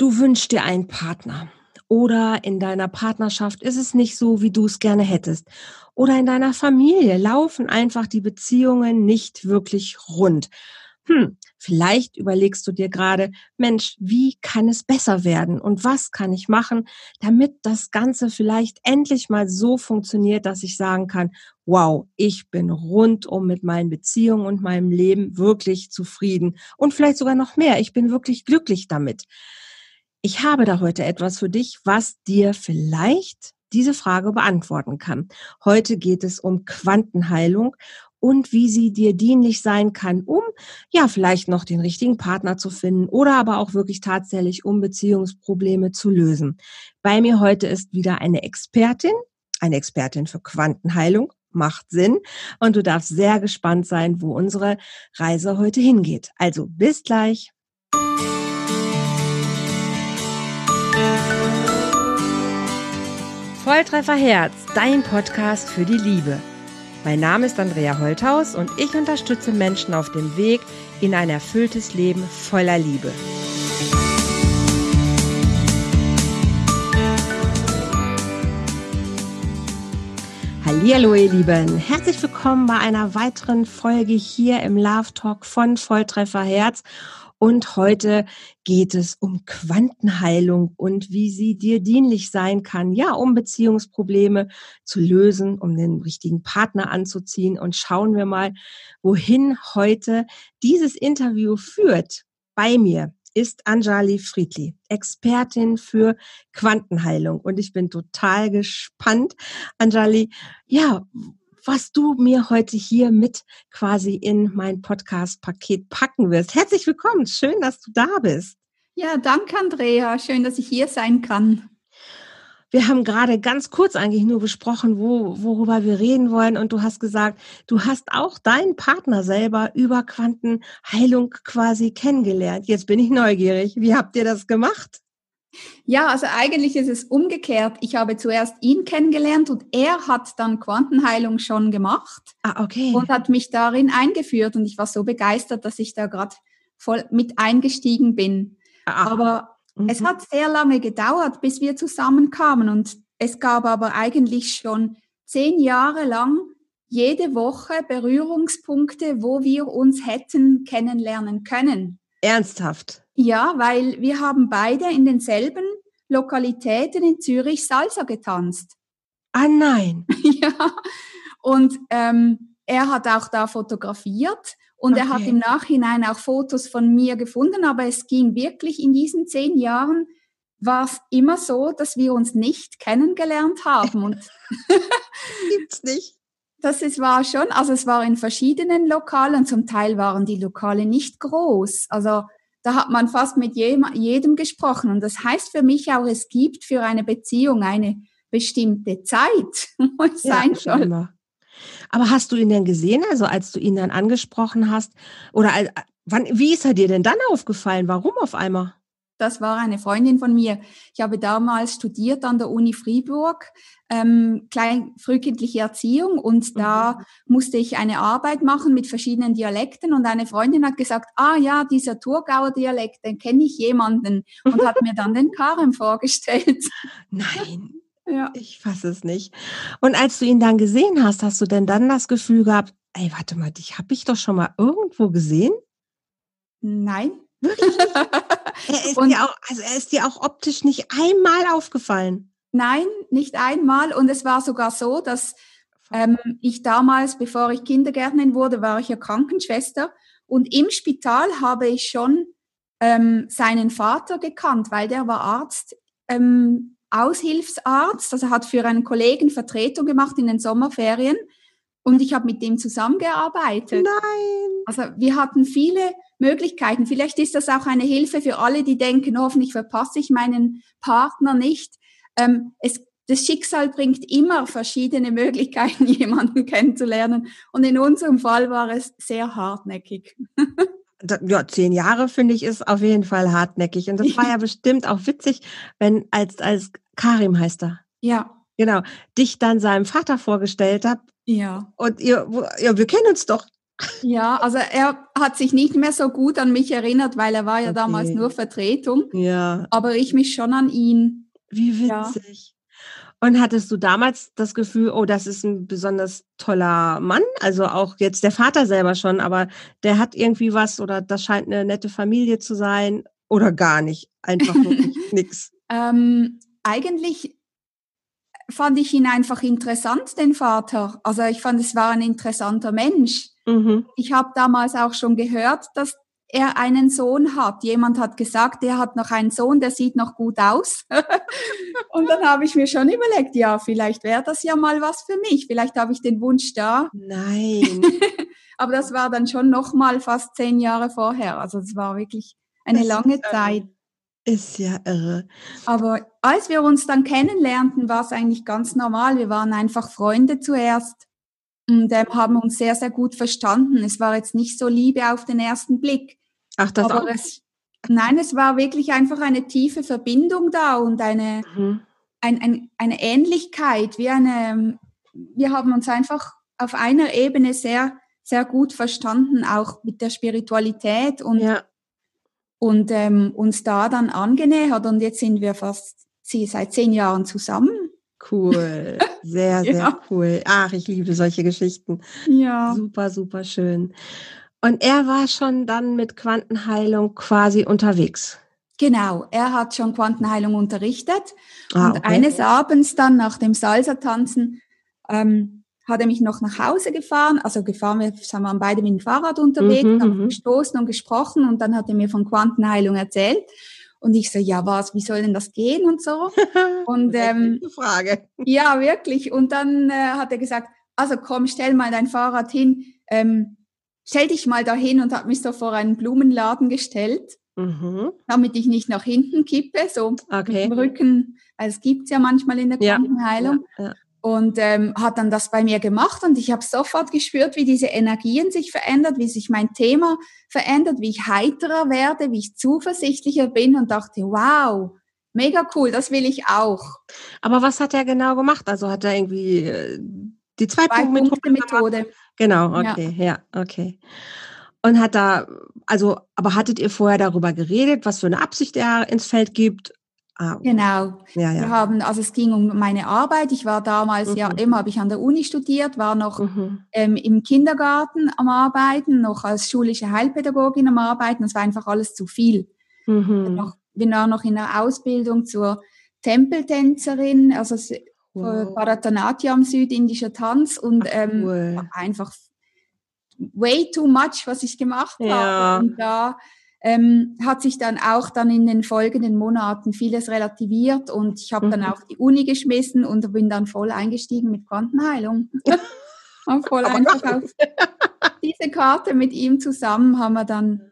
Du wünschst dir einen Partner. Oder in deiner Partnerschaft ist es nicht so, wie du es gerne hättest. Oder in deiner Familie laufen einfach die Beziehungen nicht wirklich rund. Hm, vielleicht überlegst du dir gerade, Mensch, wie kann es besser werden und was kann ich machen, damit das Ganze vielleicht endlich mal so funktioniert, dass ich sagen kann, wow, ich bin rundum mit meinen Beziehungen und meinem Leben wirklich zufrieden und vielleicht sogar noch mehr. Ich bin wirklich glücklich damit. Ich habe da heute etwas für dich, was dir vielleicht diese Frage beantworten kann. Heute geht es um Quantenheilung und wie sie dir dienlich sein kann, um ja vielleicht noch den richtigen Partner zu finden oder aber auch wirklich tatsächlich um Beziehungsprobleme zu lösen. Bei mir heute ist wieder eine Expertin, eine Expertin für Quantenheilung, macht Sinn und du darfst sehr gespannt sein, wo unsere Reise heute hingeht. Also bis gleich. Volltreffer Herz, dein Podcast für die Liebe. Mein Name ist Andrea Holthaus und ich unterstütze Menschen auf dem Weg in ein erfülltes Leben voller Liebe. Hallo ihr Lieben, herzlich willkommen bei einer weiteren Folge hier im Love Talk von Volltreffer Herz. Und heute geht es um Quantenheilung und wie sie dir dienlich sein kann, ja, um Beziehungsprobleme zu lösen, um den richtigen Partner anzuziehen. Und schauen wir mal, wohin heute dieses Interview führt. Bei mir ist Anjali Friedli, Expertin für Quantenheilung. Und ich bin total gespannt, Anjali, ja, was du mir heute hier mit quasi in mein Podcast-Paket packen wirst. Herzlich willkommen. Schön, dass du da bist. Ja, danke, Andrea. Schön, dass ich hier sein kann. Wir haben gerade ganz kurz eigentlich nur besprochen, wo, worüber wir reden wollen. Und du hast gesagt, du hast auch deinen Partner selber über Quantenheilung quasi kennengelernt. Jetzt bin ich neugierig. Wie habt ihr das gemacht? Ja, also eigentlich ist es umgekehrt. Ich habe zuerst ihn kennengelernt und er hat dann Quantenheilung schon gemacht. Ah, okay. Und hat mich darin eingeführt und ich war so begeistert, dass ich da gerade voll mit eingestiegen bin. Ah. Aber mhm. es hat sehr lange gedauert, bis wir zusammenkamen und es gab aber eigentlich schon zehn Jahre lang jede Woche Berührungspunkte, wo wir uns hätten kennenlernen können. Ernsthaft? Ja, weil wir haben beide in denselben Lokalitäten in Zürich Salsa getanzt. Ah nein. ja. Und ähm, er hat auch da fotografiert und okay. er hat im Nachhinein auch Fotos von mir gefunden, aber es ging wirklich in diesen zehn Jahren war es immer so, dass wir uns nicht kennengelernt haben. Und Gibt's nicht. Das ist, war schon, also es war in verschiedenen Lokalen, zum Teil waren die Lokale nicht groß. Also da hat man fast mit jedem, gesprochen. Und das heißt für mich auch, es gibt für eine Beziehung eine bestimmte Zeit, wo es ja, sein soll. Immer. Aber hast du ihn denn gesehen, also als du ihn dann angesprochen hast? Oder wann, wie ist er dir denn dann aufgefallen? Warum auf einmal? Das war eine Freundin von mir. Ich habe damals studiert an der Uni Fribourg, ähm, klein, frühkindliche Erziehung und da mhm. musste ich eine Arbeit machen mit verschiedenen Dialekten und eine Freundin hat gesagt, ah ja, dieser Thurgauer Dialekt, den kenne ich jemanden und hat mir dann den Karem vorgestellt. Nein. Ja. Ich fasse es nicht. Und als du ihn dann gesehen hast, hast du denn dann das Gefühl gehabt, ey, warte mal, dich habe ich doch schon mal irgendwo gesehen? Nein. Wirklich? er ist dir auch, also er ist dir auch optisch nicht einmal aufgefallen. Nein, nicht einmal. Und es war sogar so, dass ähm, ich damals, bevor ich Kindergärtnerin wurde, war ich ja Krankenschwester. Und im Spital habe ich schon ähm, seinen Vater gekannt, weil der war Arzt, ähm, Aushilfsarzt, also hat für einen Kollegen Vertretung gemacht in den Sommerferien. Und ich habe mit dem zusammengearbeitet. Nein. Also wir hatten viele Möglichkeiten. Vielleicht ist das auch eine Hilfe für alle, die denken, hoffentlich verpasse ich meinen Partner nicht. Ähm, es, das Schicksal bringt immer verschiedene Möglichkeiten, jemanden kennenzulernen. Und in unserem Fall war es sehr hartnäckig. ja, zehn Jahre finde ich ist auf jeden Fall hartnäckig. Und das war ja bestimmt auch witzig, wenn als, als Karim heißt er. Ja. Genau. Dich dann seinem Vater vorgestellt hat. Ja. Und ihr, ja, wir kennen uns doch. Ja, also er hat sich nicht mehr so gut an mich erinnert, weil er war ja okay. damals nur Vertretung. Ja. Aber ich mich schon an ihn. Wie witzig. Ja. Und hattest du damals das Gefühl, oh, das ist ein besonders toller Mann? Also auch jetzt der Vater selber schon, aber der hat irgendwie was oder das scheint eine nette Familie zu sein oder gar nicht? Einfach wirklich nix. Ähm, eigentlich fand ich ihn einfach interessant, den Vater. Also ich fand, es war ein interessanter Mensch. Mhm. Ich habe damals auch schon gehört, dass er einen Sohn hat. Jemand hat gesagt, er hat noch einen Sohn, der sieht noch gut aus. und dann habe ich mir schon überlegt, ja, vielleicht wäre das ja mal was für mich. Vielleicht habe ich den Wunsch da. Nein. Aber das war dann schon noch mal fast zehn Jahre vorher. Also es war wirklich eine das lange Zeit. Ist ja irre. Aber als wir uns dann kennenlernten, war es eigentlich ganz normal. Wir waren einfach Freunde zuerst und ähm, haben uns sehr, sehr gut verstanden. Es war jetzt nicht so Liebe auf den ersten Blick. Ach, das Aber auch? Es, nein, es war wirklich einfach eine tiefe Verbindung da und eine, mhm. ein, ein, eine Ähnlichkeit, wie eine, wir haben uns einfach auf einer Ebene sehr, sehr gut verstanden, auch mit der Spiritualität und, ja. und ähm, uns da dann angenähert. Und jetzt sind wir fast sie seit zehn Jahren zusammen. Cool, sehr, sehr ja. cool. Ach, ich liebe solche Geschichten. Ja. Super, super schön. Und er war schon dann mit Quantenheilung quasi unterwegs. Genau, er hat schon Quantenheilung unterrichtet. Ah, und okay. eines Abends dann nach dem Salsa-Tanzen ähm, hat er mich noch nach Hause gefahren. Also gefahren, wir waren beide mit dem Fahrrad unterwegs, mhm, haben mhm. gestoßen und gesprochen und dann hat er mir von Quantenheilung erzählt. Und ich so, ja, was, wie soll denn das gehen und so? Und ähm, Frage. Ja, wirklich. Und dann äh, hat er gesagt, also komm, stell mal dein Fahrrad hin. Ähm, stell dich mal dahin und hat mich so vor einen Blumenladen gestellt, mhm. damit ich nicht nach hinten kippe, so okay. mit dem Rücken, weil es gibt's ja manchmal in der Krankenheilung. Ja, ja, Und ähm, hat dann das bei mir gemacht und ich habe sofort gespürt, wie diese Energien sich verändert, wie sich mein Thema verändert, wie ich heiterer werde, wie ich zuversichtlicher bin und dachte, wow, mega cool, das will ich auch. Aber was hat er genau gemacht? Also hat er irgendwie äh, die Zwei-Punkte-Methode. Genau, okay, ja. ja, okay. Und hat da, also, aber hattet ihr vorher darüber geredet, was für eine Absicht er ins Feld gibt? Ah, genau. Ja, ja. Wir haben, also es ging um meine Arbeit. Ich war damals mhm. ja immer, habe ich an der Uni studiert, war noch mhm. ähm, im Kindergarten am Arbeiten, noch als schulische Heilpädagogin am Arbeiten. Das war einfach alles zu viel. Mhm. Noch, bin auch noch in der Ausbildung zur Tempeltänzerin, also wow. Bharatanatyam, südindischer Tanz und Ach, ähm, cool. einfach way too much, was ich gemacht ja. habe. Und da ähm, hat sich dann auch dann in den folgenden Monaten vieles relativiert und ich habe mhm. dann auch die Uni geschmissen und bin dann voll eingestiegen mit Quantenheilung. und voll Aber einfach auf diese Karte mit ihm zusammen haben wir dann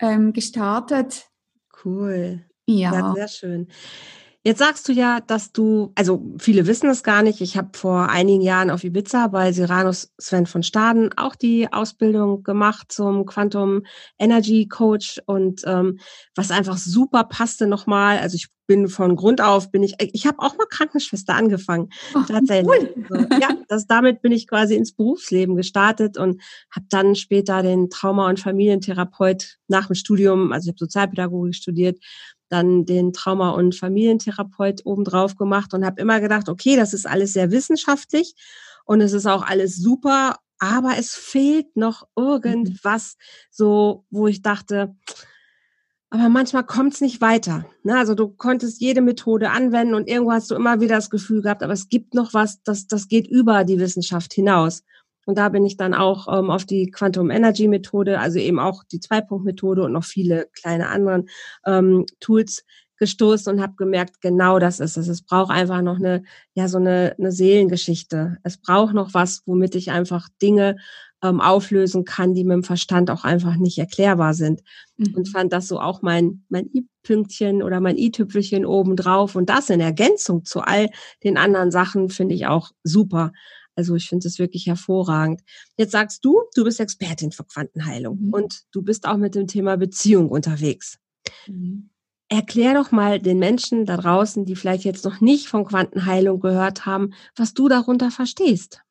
ähm, gestartet. Cool. Ja. ja, sehr schön. Jetzt sagst du ja, dass du, also viele wissen es gar nicht. Ich habe vor einigen Jahren auf Ibiza bei Siranus Sven von Staden auch die Ausbildung gemacht zum Quantum Energy Coach und ähm, was einfach super passte nochmal. Also ich bin von Grund auf bin ich, ich habe auch mal Krankenschwester angefangen. Oh, tatsächlich. Cool. Also, ja, das, damit bin ich quasi ins Berufsleben gestartet und habe dann später den Trauma- und Familientherapeut nach dem Studium, also ich habe Sozialpädagogik studiert, dann den Trauma- und Familientherapeut obendrauf gemacht und habe immer gedacht, okay, das ist alles sehr wissenschaftlich und es ist auch alles super, aber es fehlt noch mhm. irgendwas, so wo ich dachte, aber manchmal kommt es nicht weiter. Ne? Also du konntest jede Methode anwenden und irgendwo hast du immer wieder das Gefühl gehabt, aber es gibt noch was, das, das geht über die Wissenschaft hinaus. Und da bin ich dann auch ähm, auf die Quantum Energy Methode, also eben auch die Zwei-Punkt-Methode und noch viele kleine anderen ähm, Tools gestoßen und habe gemerkt, genau das ist es. Es braucht einfach noch eine, ja, so eine, eine Seelengeschichte. Es braucht noch was, womit ich einfach Dinge ähm, auflösen kann, die mit dem Verstand auch einfach nicht erklärbar sind. Mhm. Und fand das so auch mein, mein I-Pünktchen oder mein I-Tüpfelchen obendrauf. Und das in Ergänzung zu all den anderen Sachen finde ich auch super. Also ich finde es wirklich hervorragend. Jetzt sagst du, du bist Expertin für Quantenheilung mhm. und du bist auch mit dem Thema Beziehung unterwegs. Mhm. Erklär doch mal den Menschen da draußen, die vielleicht jetzt noch nicht von Quantenheilung gehört haben, was du darunter verstehst,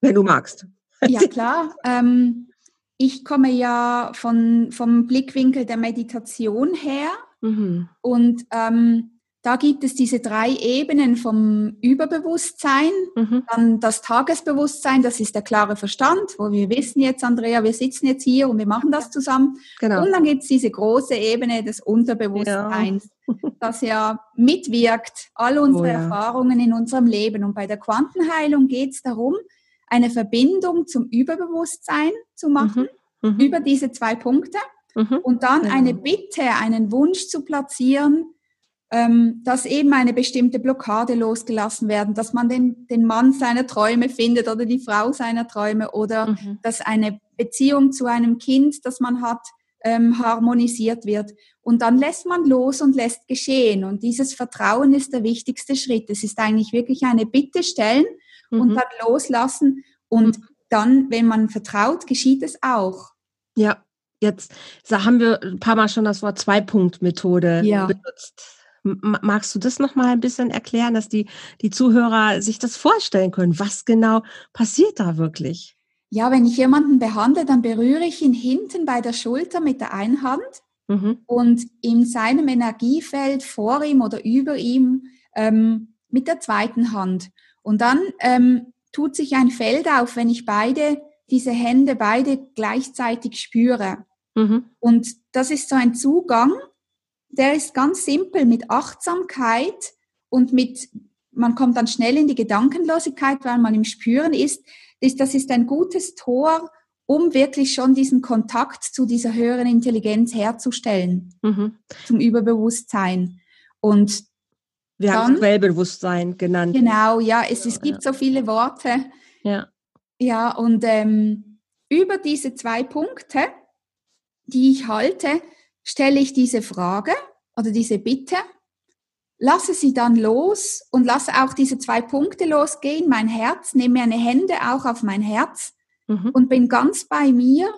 wenn du magst. Ja, klar. Ähm, ich komme ja von, vom Blickwinkel der Meditation her mhm. und ähm, da gibt es diese drei Ebenen vom Überbewusstsein, mhm. dann das Tagesbewusstsein, das ist der klare Verstand, wo wir wissen jetzt, Andrea, wir sitzen jetzt hier und wir machen das zusammen. Genau. Und dann gibt es diese große Ebene des Unterbewusstseins, ja. das ja mitwirkt, all unsere oh, ja. Erfahrungen in unserem Leben. Und bei der Quantenheilung geht es darum, eine Verbindung zum Überbewusstsein zu machen, mhm. Mhm. über diese zwei Punkte. Mhm. Und dann eine Bitte, einen Wunsch zu platzieren, ähm, dass eben eine bestimmte Blockade losgelassen werden, dass man den, den Mann seiner Träume findet oder die Frau seiner Träume oder mhm. dass eine Beziehung zu einem Kind, das man hat, ähm, harmonisiert wird. Und dann lässt man los und lässt geschehen. Und dieses Vertrauen ist der wichtigste Schritt. Es ist eigentlich wirklich eine Bitte stellen mhm. und dann loslassen. Und mhm. dann, wenn man vertraut, geschieht es auch. Ja, jetzt haben wir ein paar Mal schon das Wort Zwei-Punkt-Methode ja. benutzt. Magst du das nochmal ein bisschen erklären, dass die, die Zuhörer sich das vorstellen können? Was genau passiert da wirklich? Ja, wenn ich jemanden behandle, dann berühre ich ihn hinten bei der Schulter mit der einen Hand mhm. und in seinem Energiefeld vor ihm oder über ihm ähm, mit der zweiten Hand. Und dann ähm, tut sich ein Feld auf, wenn ich beide, diese Hände beide gleichzeitig spüre. Mhm. Und das ist so ein Zugang, der ist ganz simpel mit Achtsamkeit und mit, man kommt dann schnell in die Gedankenlosigkeit, weil man im Spüren ist. Das ist ein gutes Tor, um wirklich schon diesen Kontakt zu dieser höheren Intelligenz herzustellen, mhm. zum Überbewusstsein. Und wir dann, haben es Quellbewusstsein genannt. Genau, ja, es, es gibt so viele Worte. Ja. Ja, und ähm, über diese zwei Punkte, die ich halte, stelle ich diese Frage oder diese Bitte, lasse sie dann los und lasse auch diese zwei Punkte losgehen, mein Herz, nehme meine Hände auch auf mein Herz mhm. und bin ganz bei mir,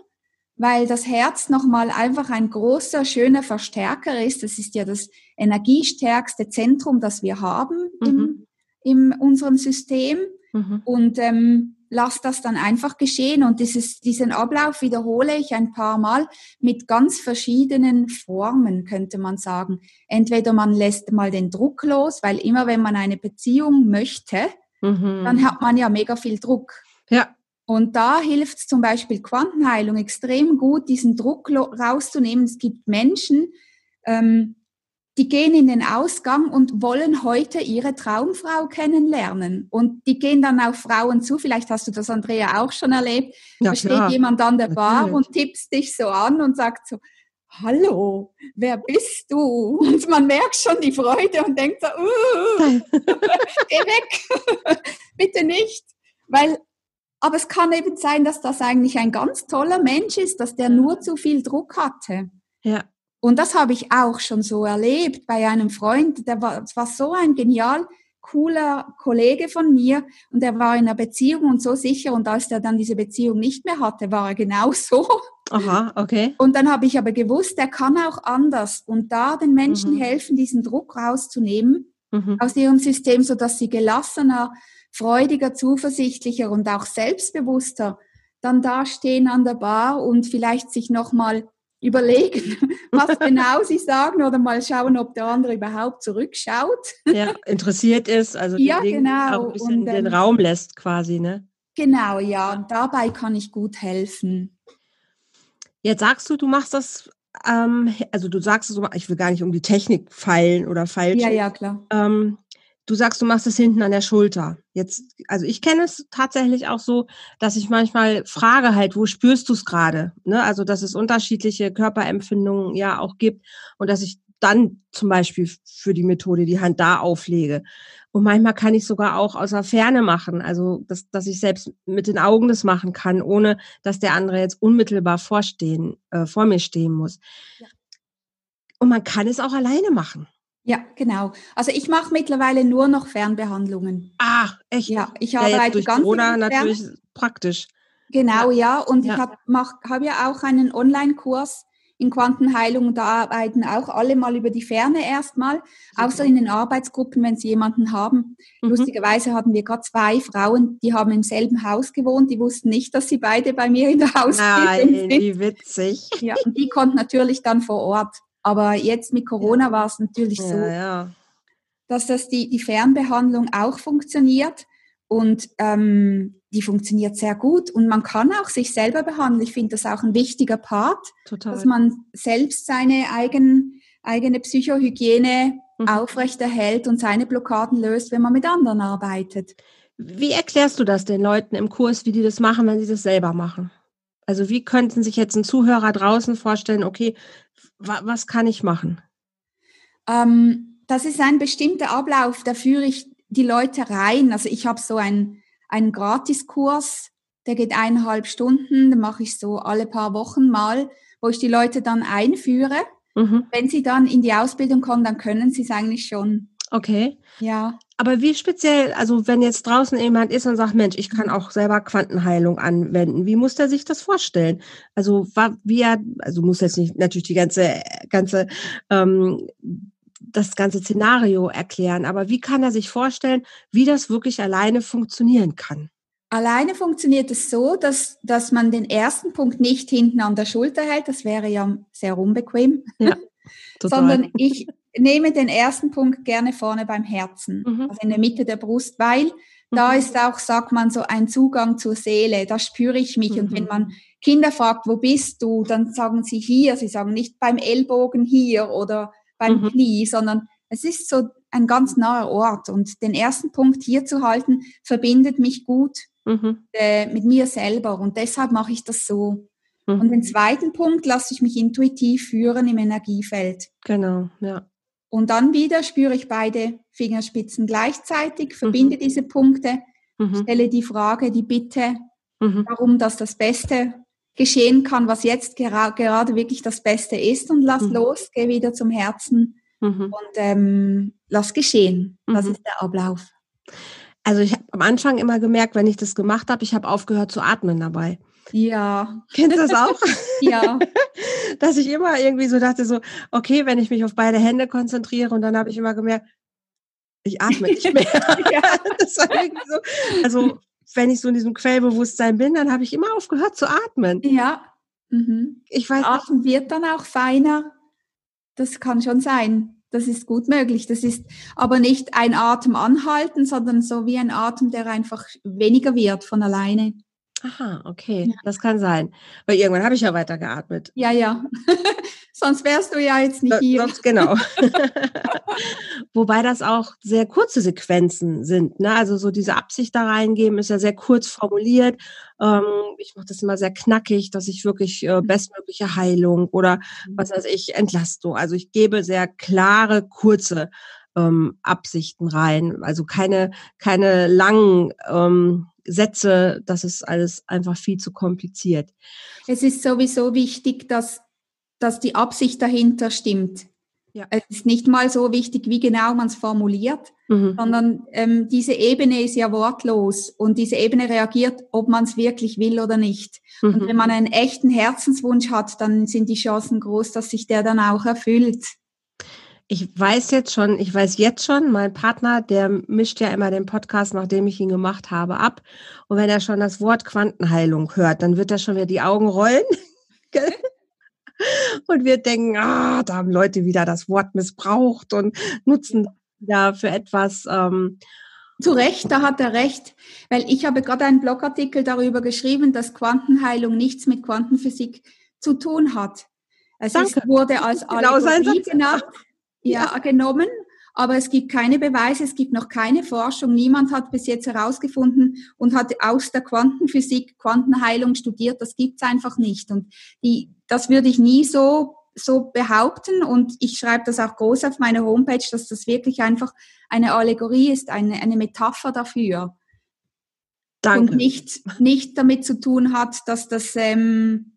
weil das Herz nochmal einfach ein großer, schöner Verstärker ist. Das ist ja das energiestärkste Zentrum, das wir haben mhm. im, in unserem System. Mhm. Und ähm, lass das dann einfach geschehen. Und dieses, diesen Ablauf wiederhole ich ein paar Mal mit ganz verschiedenen Formen, könnte man sagen. Entweder man lässt mal den Druck los, weil immer wenn man eine Beziehung möchte, mhm. dann hat man ja mega viel Druck. Ja. Und da hilft zum Beispiel Quantenheilung extrem gut, diesen Druck rauszunehmen. Es gibt Menschen, ähm, die gehen in den Ausgang und wollen heute ihre Traumfrau kennenlernen. Und die gehen dann auf Frauen zu. Vielleicht hast du das, Andrea, auch schon erlebt. Ja, da steht klar. jemand an der Bar Natürlich. und tippst dich so an und sagt so, Hallo, wer bist du? Und man merkt schon die Freude und denkt so, uh, geh weg, bitte nicht. Weil, aber es kann eben sein, dass das eigentlich ein ganz toller Mensch ist, dass der nur zu viel Druck hatte. Ja. Und das habe ich auch schon so erlebt bei einem Freund, der war, das war so ein genial cooler Kollege von mir und er war in einer Beziehung und so sicher und als er dann diese Beziehung nicht mehr hatte, war er genau so. Aha, okay. Und dann habe ich aber gewusst, er kann auch anders und da den Menschen mhm. helfen, diesen Druck rauszunehmen mhm. aus ihrem System, so dass sie gelassener, freudiger, zuversichtlicher und auch selbstbewusster dann dastehen an der Bar und vielleicht sich nochmal überlegen, was genau sie sagen oder mal schauen, ob der andere überhaupt zurückschaut. Ja, interessiert ist, also ja, genau. auch ein bisschen und, ähm, den Raum lässt quasi, ne? Genau, ja, und dabei kann ich gut helfen. Jetzt sagst du, du machst das, ähm, also du sagst es, ich will gar nicht um die Technik feilen oder falsch. Ja, ja, klar. Ähm, Du sagst, du machst es hinten an der Schulter. Jetzt, also ich kenne es tatsächlich auch so, dass ich manchmal frage halt, wo spürst du es gerade? Ne? Also dass es unterschiedliche Körperempfindungen ja auch gibt und dass ich dann zum Beispiel für die Methode die Hand da auflege. Und manchmal kann ich sogar auch aus der Ferne machen, also dass, dass ich selbst mit den Augen das machen kann, ohne dass der andere jetzt unmittelbar vorstehen, äh, vor mir stehen muss. Ja. Und man kann es auch alleine machen. Ja, genau. Also ich mache mittlerweile nur noch Fernbehandlungen. Ah, echt? Ja, ich ja, arbeite durch ganz Corona natürlich praktisch. Genau, ja. ja. Und ja. ich habe hab ja auch einen Online-Kurs, in Quantenheilung, da arbeiten auch alle mal über die Ferne erstmal, außer in den Arbeitsgruppen, wenn sie jemanden haben. Mhm. Lustigerweise hatten wir gerade zwei Frauen, die haben im selben Haus gewohnt, die wussten nicht, dass sie beide bei mir in der Hausbildung sind. wie witzig. Ja, und die konnten natürlich dann vor Ort. Aber jetzt mit Corona ja. war es natürlich so, ja. dass das die, die Fernbehandlung auch funktioniert. Und ähm, die funktioniert sehr gut und man kann auch sich selber behandeln. Ich finde das auch ein wichtiger Part, Total. dass man selbst seine eigen, eigene Psychohygiene mhm. aufrechterhält und seine Blockaden löst, wenn man mit anderen arbeitet. Wie erklärst du das den Leuten im Kurs, wie die das machen, wenn sie das selber machen? Also wie könnten sich jetzt ein Zuhörer draußen vorstellen, okay, was kann ich machen? Ähm, das ist ein bestimmter Ablauf, da führe ich die Leute rein. Also ich habe so ein einen Gratiskurs, der geht eineinhalb Stunden, den mache ich so alle paar Wochen mal, wo ich die Leute dann einführe. Mhm. Wenn sie dann in die Ausbildung kommen, dann können sie es eigentlich schon. Okay. Ja. Aber wie speziell, also wenn jetzt draußen jemand ist und sagt, Mensch, ich kann auch selber Quantenheilung anwenden, wie muss der sich das vorstellen? Also wie er, also muss jetzt nicht natürlich die ganze, ganze ähm, das ganze Szenario erklären, aber wie kann er sich vorstellen, wie das wirklich alleine funktionieren kann? Alleine funktioniert es so, dass, dass man den ersten Punkt nicht hinten an der Schulter hält. Das wäre ja sehr unbequem. Ja, Sondern ich nehme den ersten Punkt gerne vorne beim Herzen, mhm. also in der Mitte der Brust, weil mhm. da ist auch, sagt man, so ein Zugang zur Seele. Da spüre ich mich. Mhm. Und wenn mhm. man Kinder fragt, wo bist du, dann sagen sie hier. Sie sagen nicht beim Ellbogen hier oder beim mhm. Knie, sondern es ist so ein ganz naher Ort. Und den ersten Punkt hier zu halten, verbindet mich gut mhm. äh, mit mir selber. Und deshalb mache ich das so. Und den zweiten Punkt lasse ich mich intuitiv führen im Energiefeld. Genau, ja. Und dann wieder spüre ich beide Fingerspitzen gleichzeitig, verbinde mhm. diese Punkte, mhm. stelle die Frage, die Bitte, mhm. darum, dass das Beste geschehen kann, was jetzt gera gerade wirklich das Beste ist und lass mhm. los, geh wieder zum Herzen mhm. und ähm, lass geschehen. Das mhm. ist der Ablauf. Also ich habe am Anfang immer gemerkt, wenn ich das gemacht habe, ich habe aufgehört zu atmen dabei. Ja. Kennst du das auch? ja. Dass ich immer irgendwie so dachte, so, okay, wenn ich mich auf beide Hände konzentriere und dann habe ich immer gemerkt, ich atme nicht mehr. so, also wenn ich so in diesem Quellbewusstsein bin, dann habe ich immer aufgehört zu atmen. Ja. Mhm. Ich weiß Atmen wird dann auch feiner. Das kann schon sein. Das ist gut möglich. Das ist aber nicht ein Atem anhalten, sondern so wie ein Atem, der einfach weniger wird von alleine. Aha, okay, ja. das kann sein. Weil irgendwann habe ich ja weiter geatmet. Ja, ja. Sonst wärst du ja jetzt nicht hier. Sonst, genau. Wobei das auch sehr kurze Sequenzen sind. Ne? Also so diese Absicht da reingeben ist ja sehr kurz formuliert. Ähm, ich mache das immer sehr knackig, dass ich wirklich äh, bestmögliche Heilung oder mhm. was weiß ich, Entlastung. Also ich gebe sehr klare, kurze ähm, Absichten rein. Also keine, keine langen ähm, Sätze, das ist alles einfach viel zu kompliziert. Es ist sowieso wichtig, dass, dass die Absicht dahinter stimmt. Ja. Es ist nicht mal so wichtig, wie genau man es formuliert, mhm. sondern ähm, diese Ebene ist ja wortlos und diese Ebene reagiert, ob man es wirklich will oder nicht. Mhm. Und wenn man einen echten Herzenswunsch hat, dann sind die Chancen groß, dass sich der dann auch erfüllt ich weiß jetzt schon, ich weiß jetzt schon, mein Partner, der mischt ja immer den Podcast, nachdem ich ihn gemacht habe, ab. Und wenn er schon das Wort Quantenheilung hört, dann wird er schon wieder die Augen rollen. und wir denken, ah, da haben Leute wieder das Wort missbraucht und nutzen da für etwas. Ähm, zu Recht, da hat er recht, weil ich habe gerade einen Blogartikel darüber geschrieben, dass Quantenheilung nichts mit Quantenphysik zu tun hat. Es ist, wurde als genau Allegorie genannt ja, genommen. Aber es gibt keine Beweise, es gibt noch keine Forschung. Niemand hat bis jetzt herausgefunden und hat aus der Quantenphysik Quantenheilung studiert. Das gibt's einfach nicht. Und die, das würde ich nie so so behaupten und ich schreibe das auch groß auf meiner Homepage, dass das wirklich einfach eine Allegorie ist, eine, eine Metapher dafür. Danke. Und nicht, nicht damit zu tun hat, dass das ähm,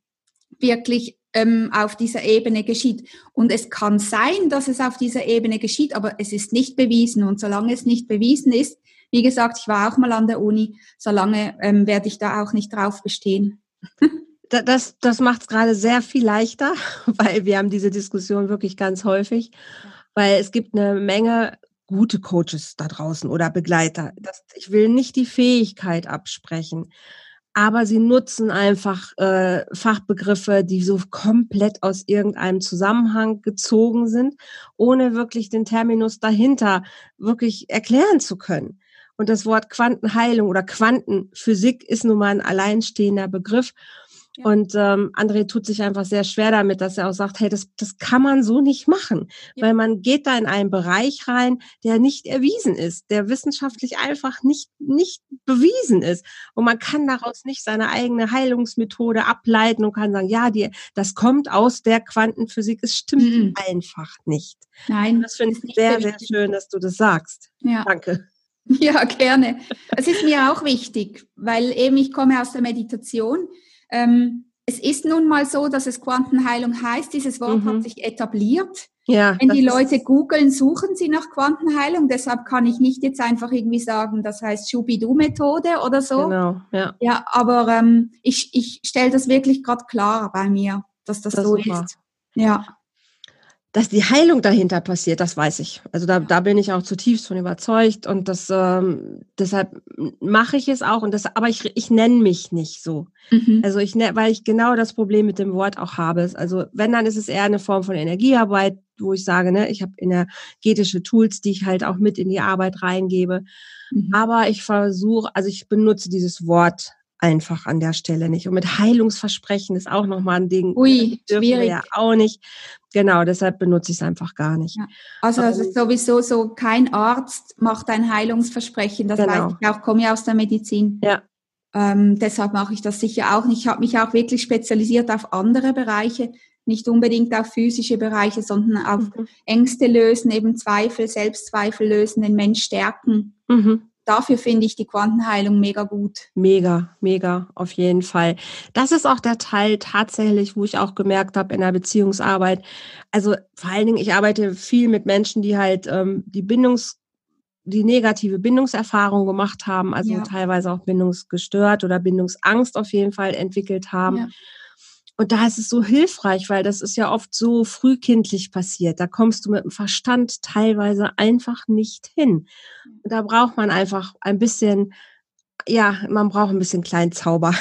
wirklich ähm, auf dieser Ebene geschieht. Und es kann sein, dass es auf dieser Ebene geschieht, aber es ist nicht bewiesen. Und solange es nicht bewiesen ist, wie gesagt, ich war auch mal an der Uni, solange ähm, werde ich da auch nicht drauf bestehen. das, das macht es gerade sehr viel leichter, weil wir haben diese Diskussion wirklich ganz häufig, weil es gibt eine Menge gute Coaches da draußen oder Begleiter. Das, ich will nicht die Fähigkeit absprechen, aber sie nutzen einfach äh, Fachbegriffe, die so komplett aus irgendeinem Zusammenhang gezogen sind, ohne wirklich den Terminus dahinter wirklich erklären zu können. Und das Wort Quantenheilung oder Quantenphysik ist nun mal ein alleinstehender Begriff. Und ähm, André tut sich einfach sehr schwer damit, dass er auch sagt, hey, das, das kann man so nicht machen, ja. weil man geht da in einen Bereich rein, der nicht erwiesen ist, der wissenschaftlich einfach nicht, nicht bewiesen ist. Und man kann daraus nicht seine eigene Heilungsmethode ableiten und kann sagen, ja, die, das kommt aus der Quantenphysik. Es stimmt mhm. einfach nicht. Nein. Das finde ich sehr, sehr schön, dass du das sagst. Ja. Danke. Ja, gerne. Es ist mir auch wichtig, weil eben ich komme aus der Meditation ähm, es ist nun mal so, dass es Quantenheilung heißt. Dieses Wort mhm. hat sich etabliert. Ja, Wenn die Leute googeln, suchen sie nach Quantenheilung. Deshalb kann ich nicht jetzt einfach irgendwie sagen, das heißt Schubidu-Methode oder so. Genau, ja. Ja, aber ähm, ich, ich stelle das wirklich gerade klar bei mir, dass das, das so super. ist. Ja dass die Heilung dahinter passiert, das weiß ich. Also da, da bin ich auch zutiefst von überzeugt und das ähm, deshalb mache ich es auch und das, aber ich, ich nenne mich nicht so. Mhm. Also ich ne, weil ich genau das Problem mit dem Wort auch habe. Also wenn dann ist es eher eine Form von Energiearbeit, wo ich sage, ne, ich habe energetische Tools, die ich halt auch mit in die Arbeit reingebe. Mhm. Aber ich versuche, also ich benutze dieses Wort einfach an der Stelle nicht. Und mit Heilungsversprechen ist auch nochmal ein Ding. Ui, schwierig. ja auch nicht. Genau, deshalb benutze ich es einfach gar nicht. Ja. Also es ist sowieso so, kein Arzt macht ein Heilungsversprechen. Das genau. weiß ich auch, komme ja aus der Medizin. Ja. Ähm, deshalb mache ich das sicher auch nicht. Ich habe mich auch wirklich spezialisiert auf andere Bereiche, nicht unbedingt auf physische Bereiche, sondern auf mhm. Ängste lösen, eben Zweifel, Selbstzweifel lösen, den Mensch stärken. Mhm dafür finde ich die Quantenheilung mega gut. Mega, mega, auf jeden Fall. Das ist auch der Teil tatsächlich, wo ich auch gemerkt habe in der Beziehungsarbeit. Also vor allen Dingen, ich arbeite viel mit Menschen, die halt ähm, die Bindungs die negative Bindungserfahrung gemacht haben, also ja. teilweise auch bindungsgestört oder Bindungsangst auf jeden Fall entwickelt haben. Ja. Und da ist es so hilfreich, weil das ist ja oft so frühkindlich passiert. Da kommst du mit dem Verstand teilweise einfach nicht hin. Und da braucht man einfach ein bisschen, ja, man braucht ein bisschen Kleinzauber.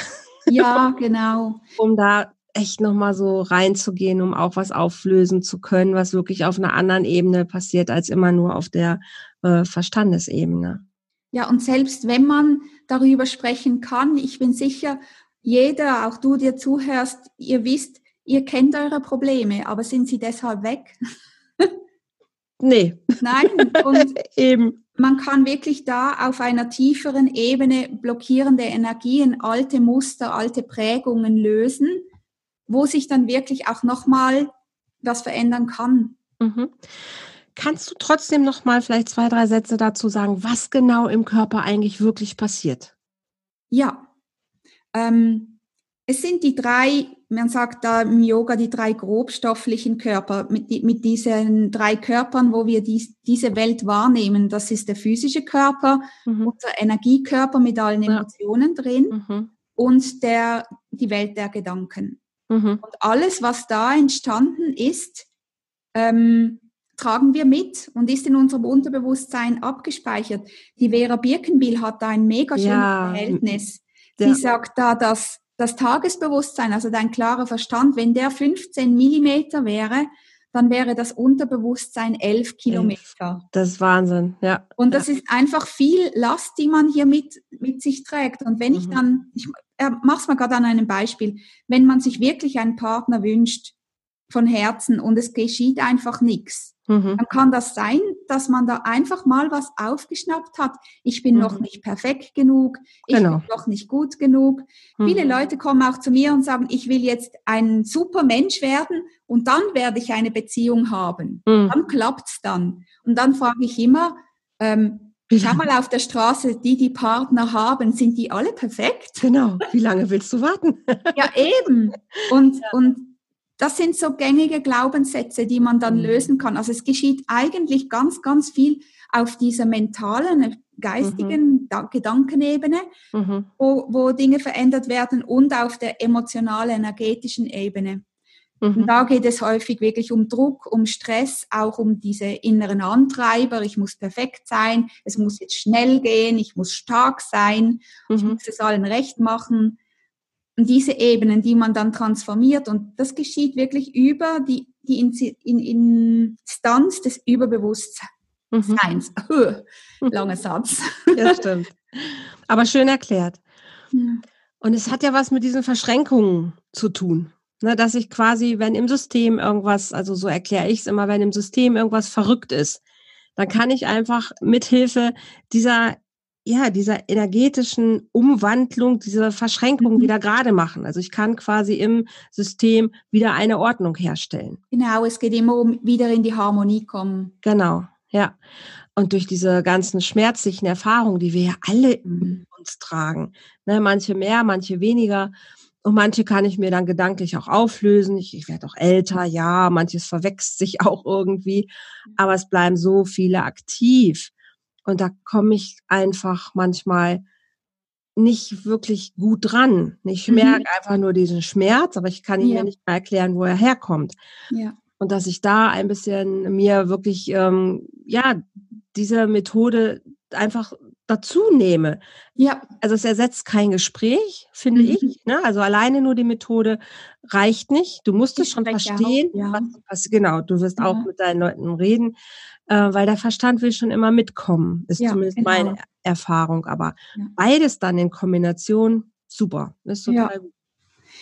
Ja, genau. um da echt nochmal so reinzugehen, um auch was auflösen zu können, was wirklich auf einer anderen Ebene passiert, als immer nur auf der äh, Verstandesebene. Ja, und selbst wenn man darüber sprechen kann, ich bin sicher, jeder, auch du dir zuhörst, ihr wisst, ihr kennt eure Probleme, aber sind sie deshalb weg? nee. Nein, und eben. Man kann wirklich da auf einer tieferen Ebene blockierende Energien, alte Muster, alte Prägungen lösen, wo sich dann wirklich auch nochmal was verändern kann. Mhm. Kannst du trotzdem noch mal vielleicht zwei, drei Sätze dazu sagen, was genau im Körper eigentlich wirklich passiert? Ja, ähm, es sind die drei, man sagt da im Yoga, die drei grobstofflichen Körper, mit, mit diesen drei Körpern, wo wir dies, diese Welt wahrnehmen. Das ist der physische Körper, mhm. unser Energiekörper mit allen Emotionen ja. drin mhm. und der, die Welt der Gedanken. Mhm. Und alles, was da entstanden ist, ähm, tragen wir mit und ist in unserem Unterbewusstsein abgespeichert. Die Vera Birkenbiel hat da ein mega schönes ja. Verhältnis Sie ja. sagt da, dass das Tagesbewusstsein, also dein klarer Verstand, wenn der 15 Millimeter wäre, dann wäre das Unterbewusstsein 11 Kilometer. Das ist Wahnsinn, ja. Und das ja. ist einfach viel Last, die man hier mit, mit sich trägt. Und wenn mhm. ich dann, ich äh, mach's mal gerade an einem Beispiel, wenn man sich wirklich einen Partner wünscht von Herzen und es geschieht einfach nichts, Mhm. Dann kann das sein, dass man da einfach mal was aufgeschnappt hat. Ich bin mhm. noch nicht perfekt genug, ich genau. bin noch nicht gut genug. Mhm. Viele Leute kommen auch zu mir und sagen, ich will jetzt ein super Mensch werden und dann werde ich eine Beziehung haben. Mhm. Dann klappt's dann. Und dann frage ich immer, ähm, schau mal auf der Straße, die die Partner haben, sind die alle perfekt? Genau. Wie lange willst du warten? ja, eben. Und, und das sind so gängige Glaubenssätze, die man dann mhm. lösen kann. Also es geschieht eigentlich ganz, ganz viel auf dieser mentalen, geistigen mhm. Gedankenebene, mhm. wo, wo Dinge verändert werden und auf der emotionalen, energetischen Ebene. Mhm. Und da geht es häufig wirklich um Druck, um Stress, auch um diese inneren Antreiber. Ich muss perfekt sein, es muss jetzt schnell gehen, ich muss stark sein, mhm. ich muss es allen recht machen. Und diese Ebenen, die man dann transformiert, und das geschieht wirklich über die, die Instanz des Überbewusstseins. Mhm. Langer Satz. Ja, stimmt. Aber schön erklärt. Ja. Und es hat ja was mit diesen Verschränkungen zu tun. Ne, dass ich quasi, wenn im System irgendwas, also so erkläre ich es immer, wenn im System irgendwas verrückt ist, dann kann ich einfach mithilfe dieser, ja, dieser energetischen Umwandlung, dieser Verschränkung mhm. wieder gerade machen. Also ich kann quasi im System wieder eine Ordnung herstellen. Genau, es geht immer um wieder in die Harmonie kommen. Genau, ja. Und durch diese ganzen schmerzlichen Erfahrungen, die wir ja alle mhm. uns tragen, ne, manche mehr, manche weniger, und manche kann ich mir dann gedanklich auch auflösen. Ich, ich werde auch älter, ja, manches verwechselt sich auch irgendwie, aber es bleiben so viele aktiv. Und da komme ich einfach manchmal nicht wirklich gut dran. Ich mhm. merke einfach nur diesen Schmerz, aber ich kann ja. nicht mal erklären, wo er herkommt. Ja. Und dass ich da ein bisschen mir wirklich, ähm, ja, diese Methode einfach dazu nehme. Ja. Also es ersetzt kein Gespräch, finde mhm. ich. Ne? Also alleine nur die Methode reicht nicht. Du musst es schon verstehen. Ja. Was, was, genau, du wirst ja. auch mit deinen Leuten reden, äh, weil der Verstand will schon immer mitkommen. Ist ja, zumindest genau. meine Erfahrung. Aber beides dann in Kombination, super. ist total gut.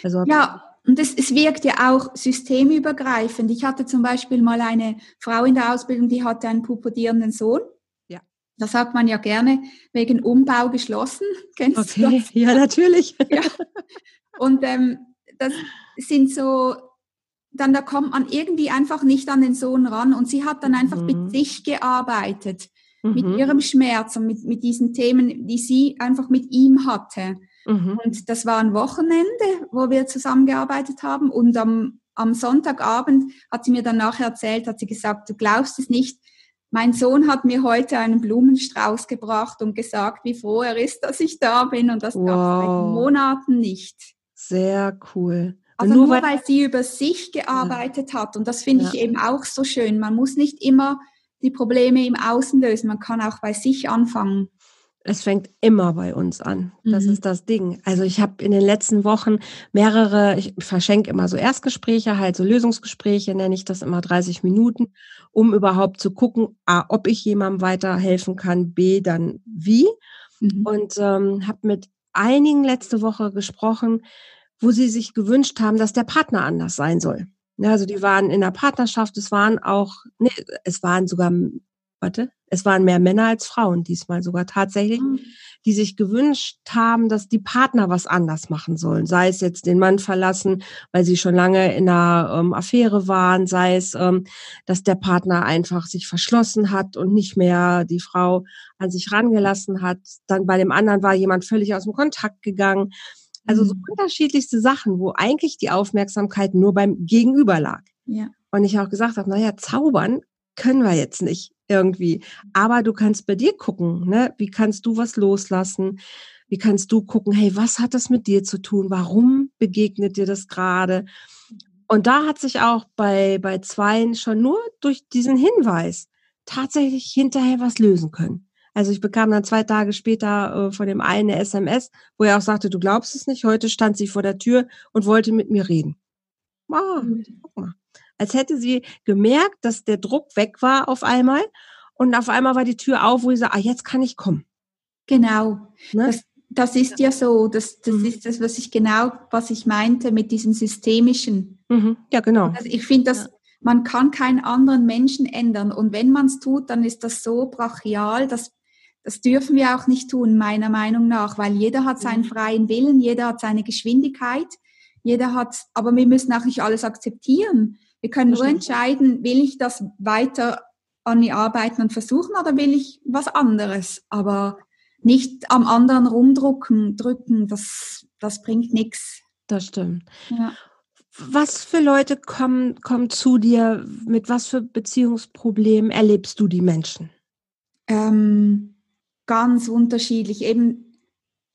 Also, ja, und es, es wirkt ja auch systemübergreifend. Ich hatte zum Beispiel mal eine Frau in der Ausbildung, die hatte einen pubertierenden Sohn. Da sagt man ja gerne wegen Umbau geschlossen. Kennst okay. du das? Ja, natürlich. Ja. Und ähm, das sind so, dann da kommt man irgendwie einfach nicht an den Sohn ran. Und sie hat dann einfach mhm. mit sich gearbeitet, mhm. mit ihrem Schmerz und mit, mit diesen Themen, die sie einfach mit ihm hatte. Mhm. Und das war ein Wochenende, wo wir zusammengearbeitet haben. Und am, am Sonntagabend hat sie mir dann nachher erzählt, hat sie gesagt, du glaubst es nicht, mein Sohn hat mir heute einen Blumenstrauß gebracht und gesagt, wie froh er ist, dass ich da bin und das wow. gab es seit Monaten nicht. Sehr cool. Also nur, nur weil, weil, sie über sich gearbeitet ja. hat und das finde ja. ich eben auch so schön. Man muss nicht immer die Probleme im Außen lösen, man kann auch bei sich anfangen. Es fängt immer bei uns an. Das mhm. ist das Ding. Also ich habe in den letzten Wochen mehrere, ich verschenke immer so Erstgespräche, halt so Lösungsgespräche, nenne ich das immer 30 Minuten, um überhaupt zu gucken, A, ob ich jemandem weiterhelfen kann, B, dann wie. Mhm. Und ähm, habe mit einigen letzte Woche gesprochen, wo sie sich gewünscht haben, dass der Partner anders sein soll. Ja, also die waren in der Partnerschaft, es waren auch, nee, es waren sogar warte, es waren mehr Männer als Frauen diesmal sogar tatsächlich, mhm. die sich gewünscht haben, dass die Partner was anders machen sollen. Sei es jetzt den Mann verlassen, weil sie schon lange in einer ähm, Affäre waren, sei es, ähm, dass der Partner einfach sich verschlossen hat und nicht mehr die Frau an sich rangelassen hat. Dann bei dem anderen war jemand völlig aus dem Kontakt gegangen. Also so mhm. unterschiedlichste Sachen, wo eigentlich die Aufmerksamkeit nur beim Gegenüber lag. Ja. Und ich auch gesagt habe, naja, zaubern können wir jetzt nicht irgendwie. Aber du kannst bei dir gucken, ne? Wie kannst du was loslassen? Wie kannst du gucken, hey, was hat das mit dir zu tun? Warum begegnet dir das gerade? Und da hat sich auch bei, bei Zweien schon nur durch diesen Hinweis tatsächlich hinterher was lösen können. Also ich bekam dann zwei Tage später äh, von dem einen eine SMS, wo er auch sagte, du glaubst es nicht, heute stand sie vor der Tür und wollte mit mir reden. Ah, guck mal als hätte sie gemerkt, dass der Druck weg war auf einmal und auf einmal war die Tür auf, wo sie sagt, ah, jetzt kann ich kommen. Genau. Ne? Das, das ist ja so, das, das mhm. ist das, was ich genau, was ich meinte mit diesem systemischen. Mhm. Ja, genau. Also ich finde, dass ja. man kann keinen anderen Menschen ändern und wenn man es tut, dann ist das so brachial, dass das dürfen wir auch nicht tun, meiner Meinung nach, weil jeder hat seinen mhm. freien Willen, jeder hat seine Geschwindigkeit, jeder hat, aber wir müssen auch nicht alles akzeptieren. Wir können nur entscheiden, will ich das weiter an mir arbeiten und versuchen oder will ich was anderes? Aber nicht am anderen rumdrücken, drücken, das, das bringt nichts. Das stimmt. Ja. Was für Leute kommen, kommen zu dir? Mit was für Beziehungsproblemen erlebst du die Menschen? Ähm, ganz unterschiedlich. Eben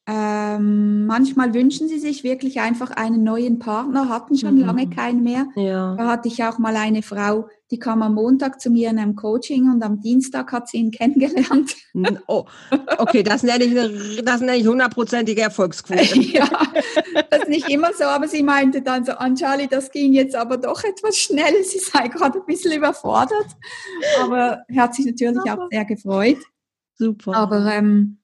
ähm, manchmal wünschen sie sich wirklich einfach einen neuen Partner, hatten schon mhm. lange keinen mehr. Ja. Da hatte ich auch mal eine Frau, die kam am Montag zu mir in einem Coaching und am Dienstag hat sie ihn kennengelernt. Oh, okay, das nenne ich, eine, das nenne ich hundertprozentige Erfolgsquote. ja, das ist nicht immer so, aber sie meinte dann so, an Charlie, das ging jetzt aber doch etwas schnell. Sie sei gerade ein bisschen überfordert, aber er hat sich natürlich auch sehr gefreut. Super. Aber ähm,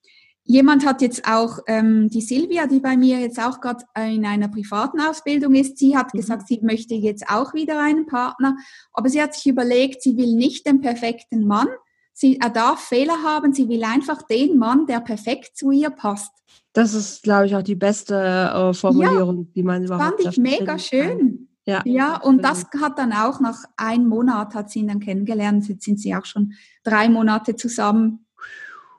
Jemand hat jetzt auch, ähm, die Silvia, die bei mir jetzt auch gerade in einer privaten Ausbildung ist, sie hat mhm. gesagt, sie möchte jetzt auch wieder einen Partner, aber sie hat sich überlegt, sie will nicht den perfekten Mann, sie, er darf Fehler haben, sie will einfach den Mann, der perfekt zu ihr passt. Das ist, glaube ich, auch die beste äh, Formulierung, ja, die man überhaupt Fand ich mega schön. Ja, ja und das hat dann auch nach einem Monat hat sie ihn dann kennengelernt. Jetzt sind sie auch schon drei Monate zusammen.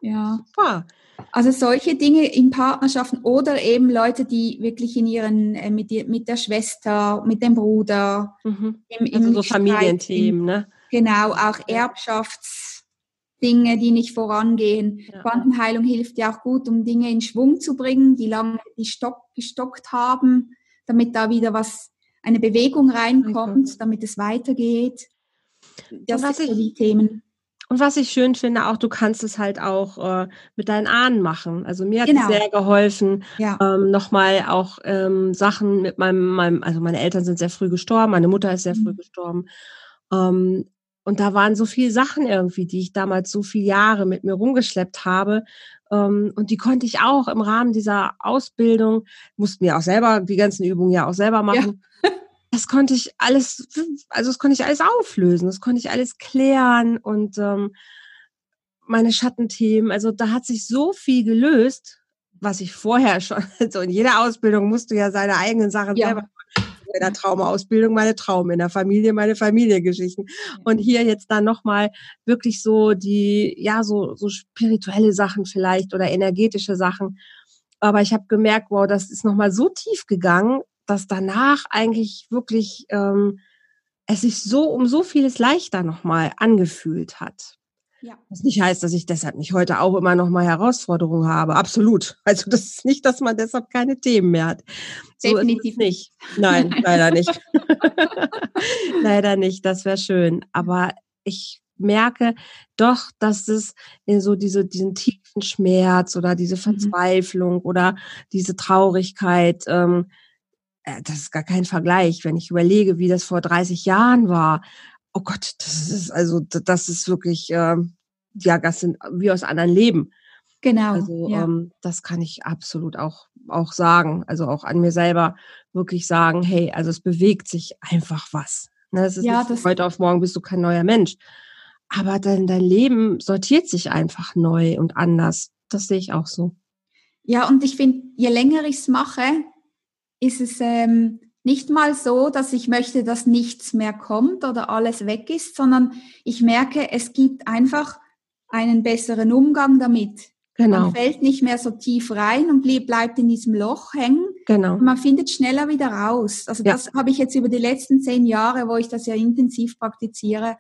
Ja. Super. Also solche Dinge in Partnerschaften oder eben Leute, die wirklich in ihren, äh, mit, die, mit der Schwester, mit dem Bruder, mhm. im, im also so Familienthemen, ne? Genau, auch Erbschaftsdinge, die nicht vorangehen. Ja. Quantenheilung hilft ja auch gut, um Dinge in Schwung zu bringen, die lange die Stock, gestockt haben, damit da wieder was, eine Bewegung reinkommt, damit es weitergeht. Das sind so die Themen. Und was ich schön finde, auch du kannst es halt auch äh, mit deinen Ahnen machen. Also mir hat genau. es sehr geholfen, ja. ähm, nochmal auch ähm, Sachen mit meinem, meinem, also meine Eltern sind sehr früh gestorben, meine Mutter ist sehr mhm. früh gestorben. Ähm, und da waren so viele Sachen irgendwie, die ich damals so viele Jahre mit mir rumgeschleppt habe. Ähm, und die konnte ich auch im Rahmen dieser Ausbildung, mussten ja auch selber die ganzen Übungen ja auch selber machen. Ja das konnte ich alles, also das konnte ich alles auflösen, das konnte ich alles klären und ähm, meine Schattenthemen, also da hat sich so viel gelöst, was ich vorher schon, so in jeder Ausbildung musst du ja seine eigenen Sachen ja. selber in der Traumausbildung meine Traum, in der Familie meine Familiengeschichten. Und hier jetzt dann nochmal wirklich so die, ja, so, so spirituelle Sachen vielleicht oder energetische Sachen. Aber ich habe gemerkt, wow, das ist nochmal so tief gegangen, dass danach eigentlich wirklich ähm, es sich so um so vieles leichter nochmal angefühlt hat. Ja. Was nicht heißt, dass ich deshalb nicht heute auch immer noch mal Herausforderungen habe. Absolut. Also das ist nicht, dass man deshalb keine Themen mehr hat. So Definitiv nicht. Nein, leider nicht. leider nicht. Das wäre schön. Aber ich merke doch, dass es in so diese, diesen tiefen Schmerz oder diese mhm. Verzweiflung mhm. oder diese Traurigkeit, ähm, äh, das ist gar kein Vergleich, wenn ich überlege, wie das vor 30 Jahren war. Oh Gott, das ist also, das ist wirklich, äh, ja, das sind wie aus anderen Leben. Genau. Also ja. ähm, das kann ich absolut auch auch sagen, also auch an mir selber wirklich sagen, hey, also es bewegt sich einfach was. Ne, das ist ja, das heute auf morgen bist du kein neuer Mensch. Aber dein, dein Leben sortiert sich einfach neu und anders. Das sehe ich auch so. Ja, und ich finde, je länger ich es mache, ist es ähm, nicht mal so, dass ich möchte, dass nichts mehr kommt oder alles weg ist, sondern ich merke, es gibt einfach einen besseren Umgang damit. Genau. Man fällt nicht mehr so tief rein und bleibt in diesem Loch hängen. Genau. Man findet schneller wieder raus. Also ja. das habe ich jetzt über die letzten zehn Jahre, wo ich das ja intensiv praktiziere,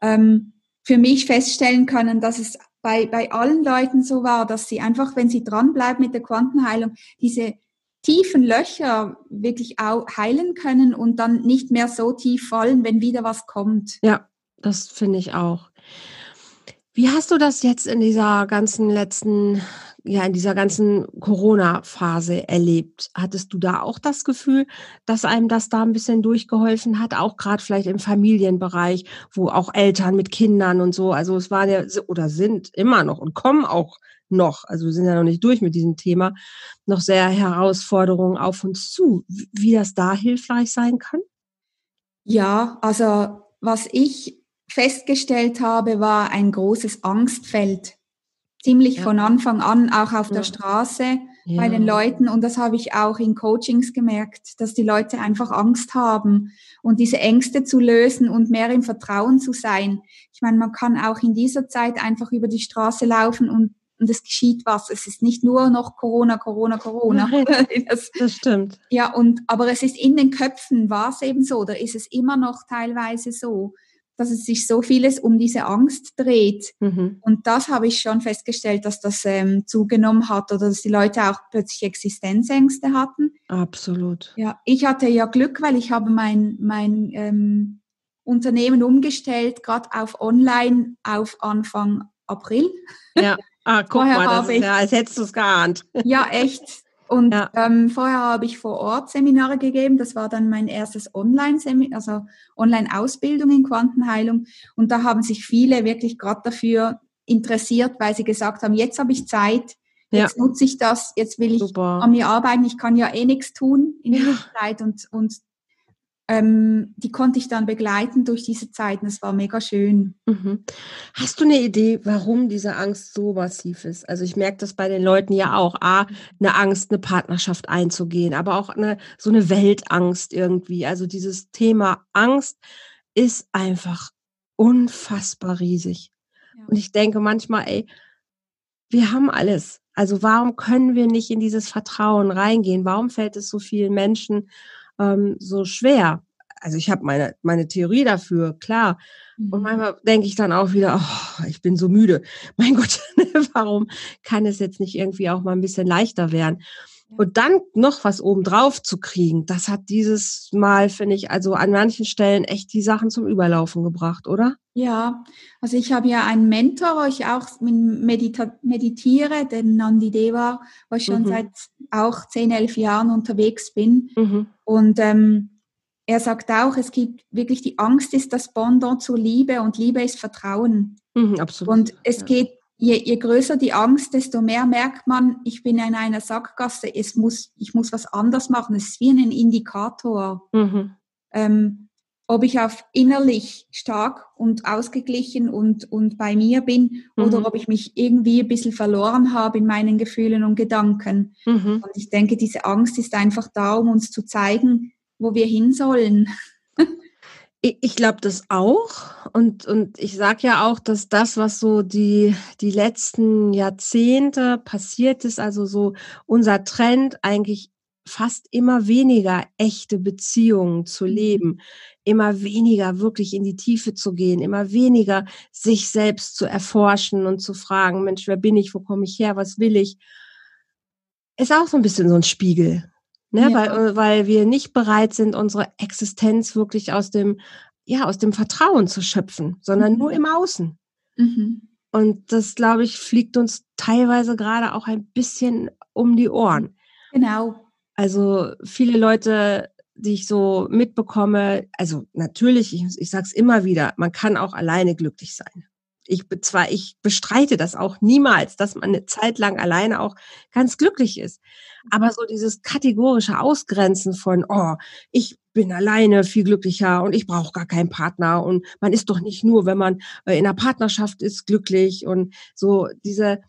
ähm, für mich feststellen können, dass es bei, bei allen Leuten so war, dass sie einfach, wenn sie dranbleiben mit der Quantenheilung, diese tiefen Löcher wirklich auch heilen können und dann nicht mehr so tief fallen, wenn wieder was kommt. Ja, das finde ich auch. Wie hast du das jetzt in dieser ganzen letzten, ja, in dieser ganzen Corona-Phase erlebt? Hattest du da auch das Gefühl, dass einem das da ein bisschen durchgeholfen hat? Auch gerade vielleicht im Familienbereich, wo auch Eltern mit Kindern und so, also es waren ja oder sind immer noch und kommen auch noch, also wir sind ja noch nicht durch mit diesem Thema, noch sehr Herausforderungen auf uns zu. Wie das da hilfreich sein kann? Ja, also was ich festgestellt habe, war ein großes Angstfeld. Ziemlich ja. von Anfang an, auch auf ja. der Straße ja. bei den Leuten. Und das habe ich auch in Coachings gemerkt, dass die Leute einfach Angst haben und diese Ängste zu lösen und mehr im Vertrauen zu sein. Ich meine, man kann auch in dieser Zeit einfach über die Straße laufen und und es geschieht was. Es ist nicht nur noch Corona, Corona, Corona. das, das stimmt. Ja, und aber es ist in den Köpfen, war es eben so, oder ist es immer noch teilweise so, dass es sich so vieles um diese Angst dreht. Mhm. Und das habe ich schon festgestellt, dass das ähm, zugenommen hat oder dass die Leute auch plötzlich Existenzängste hatten. Absolut. Ja, ich hatte ja Glück, weil ich habe mein, mein ähm, Unternehmen umgestellt, gerade auf Online auf Anfang April. Ja, ah, guck Vorher mal, das ist ja, als hättest du es geahnt. Ja, echt. Und ja. ähm, vorher habe ich vor Ort Seminare gegeben. Das war dann mein erstes Online-Seminar, also Online-Ausbildung in Quantenheilung. Und da haben sich viele wirklich gerade dafür interessiert, weil sie gesagt haben, jetzt habe ich Zeit, jetzt ja. nutze ich das, jetzt will ich Super. an mir arbeiten. Ich kann ja eh nichts tun in dieser Zeit und, und ähm, die konnte ich dann begleiten durch diese Zeiten. Es war mega schön. Mhm. Hast du eine Idee, warum diese Angst so massiv ist? Also ich merke das bei den Leuten ja auch. A, eine Angst, eine Partnerschaft einzugehen, aber auch eine, so eine Weltangst irgendwie. Also dieses Thema Angst ist einfach unfassbar riesig. Ja. Und ich denke manchmal, ey, wir haben alles. Also warum können wir nicht in dieses Vertrauen reingehen? Warum fällt es so vielen Menschen ähm, so schwer. Also ich habe meine, meine Theorie dafür, klar. Und mhm. manchmal denke ich dann auch wieder, oh, ich bin so müde. Mein Gott, warum kann es jetzt nicht irgendwie auch mal ein bisschen leichter werden? Und dann noch was obendrauf zu kriegen, das hat dieses Mal, finde ich, also an manchen Stellen echt die Sachen zum Überlaufen gebracht, oder? Ja, also ich habe ja einen Mentor, wo ich auch medita meditiere, den Nandi Deva, wo ich schon mhm. seit auch zehn, elf Jahren unterwegs bin. Mhm. Und ähm, er sagt auch, es gibt wirklich die Angst ist das Pendant zur Liebe und Liebe ist Vertrauen. Mhm, absolut. Und es ja. geht je, je größer die Angst, desto mehr merkt man, ich bin in einer Sackgasse, es muss, ich muss was anders machen. Es ist wie ein Indikator. Mhm. Ähm, ob ich auf innerlich stark und ausgeglichen und, und bei mir bin mhm. oder ob ich mich irgendwie ein bisschen verloren habe in meinen Gefühlen und Gedanken. Mhm. Und ich denke, diese Angst ist einfach da, um uns zu zeigen, wo wir hin sollen. Ich glaube das auch. Und, und ich sage ja auch, dass das, was so die, die letzten Jahrzehnte passiert ist, also so unser Trend eigentlich fast immer weniger echte Beziehungen zu mhm. leben, immer weniger wirklich in die Tiefe zu gehen, immer weniger sich selbst zu erforschen und zu fragen, Mensch, wer bin ich, wo komme ich her, was will ich, ist auch so ein bisschen so ein Spiegel. Ne, ja. weil, weil wir nicht bereit sind, unsere Existenz wirklich aus dem, ja, aus dem Vertrauen zu schöpfen, sondern mhm. nur im Außen. Mhm. Und das, glaube ich, fliegt uns teilweise gerade auch ein bisschen um die Ohren. Genau. Also viele Leute, die ich so mitbekomme, also natürlich, ich, ich sage es immer wieder, man kann auch alleine glücklich sein ich zwar, ich bestreite das auch niemals, dass man eine Zeit lang alleine auch ganz glücklich ist. Aber so dieses kategorische Ausgrenzen von, oh, ich bin alleine viel glücklicher und ich brauche gar keinen Partner und man ist doch nicht nur, wenn man äh, in einer Partnerschaft ist, glücklich und so diese,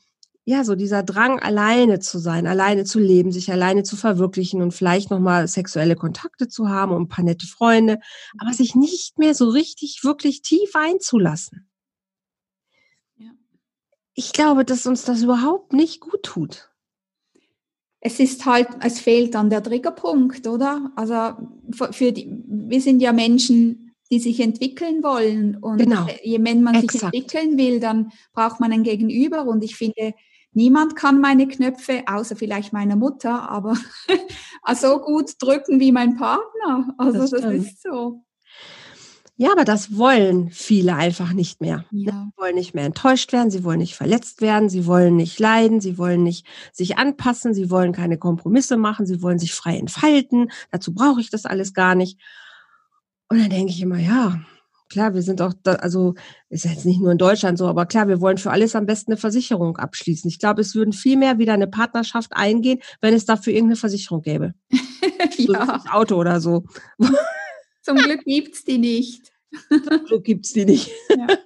ja, so dieser Drang, alleine zu sein, alleine zu leben, sich alleine zu verwirklichen und vielleicht nochmal sexuelle Kontakte zu haben und ein paar nette Freunde, aber sich nicht mehr so richtig, wirklich tief einzulassen ich glaube, dass uns das überhaupt nicht gut tut. Es ist halt, es fehlt dann der Triggerpunkt, oder? Also für die, wir sind ja Menschen, die sich entwickeln wollen. Und genau. wenn man Exakt. sich entwickeln will, dann braucht man ein Gegenüber. Und ich finde, niemand kann meine Knöpfe, außer vielleicht meine Mutter, aber so gut drücken wie mein Partner. Also das, das ist so. Ja, aber das wollen viele einfach nicht mehr. Ne? Ja. Sie wollen nicht mehr enttäuscht werden, sie wollen nicht verletzt werden, sie wollen nicht leiden, sie wollen nicht sich anpassen, sie wollen keine Kompromisse machen, sie wollen sich frei entfalten. Dazu brauche ich das alles gar nicht. Und dann denke ich immer, ja, klar, wir sind auch, da, also ist jetzt nicht nur in Deutschland so, aber klar, wir wollen für alles am besten eine Versicherung abschließen. Ich glaube, es würden viel mehr wieder eine Partnerschaft eingehen, wenn es dafür irgendeine Versicherung gäbe. ja. So Auto oder so. Zum Glück gibt's die nicht. Zum Glück gibt's die nicht. Ja.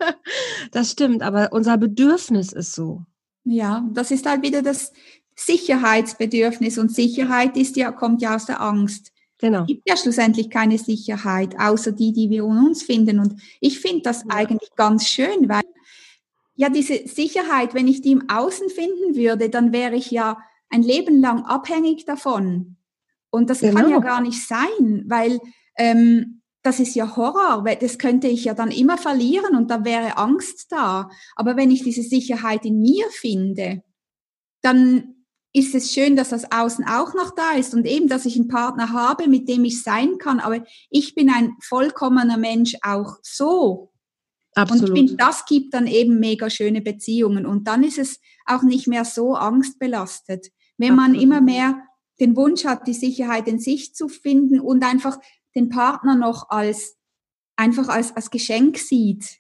Das stimmt, aber unser Bedürfnis ist so. Ja, das ist halt wieder das Sicherheitsbedürfnis und Sicherheit ist ja, kommt ja aus der Angst. Genau. Es gibt ja schlussendlich keine Sicherheit, außer die, die wir in uns finden. Und ich finde das ja. eigentlich ganz schön, weil ja, diese Sicherheit, wenn ich die im Außen finden würde, dann wäre ich ja ein Leben lang abhängig davon. Und das genau. kann ja gar nicht sein, weil ähm, das ist ja Horror, weil das könnte ich ja dann immer verlieren und da wäre Angst da. Aber wenn ich diese Sicherheit in mir finde, dann ist es schön, dass das Außen auch noch da ist und eben, dass ich einen Partner habe, mit dem ich sein kann. Aber ich bin ein vollkommener Mensch auch so. Absolut. Und ich finde, das gibt dann eben mega schöne Beziehungen. Und dann ist es auch nicht mehr so angstbelastet. Wenn Absolut. man immer mehr den Wunsch hat, die Sicherheit in sich zu finden und einfach den Partner noch als, einfach als, als Geschenk sieht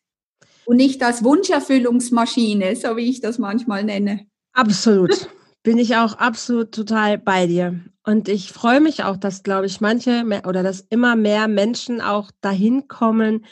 und nicht als Wunscherfüllungsmaschine, so wie ich das manchmal nenne. Absolut. Bin ich auch absolut total bei dir. Und ich freue mich auch, dass, glaube ich, manche oder dass immer mehr Menschen auch dahin kommen,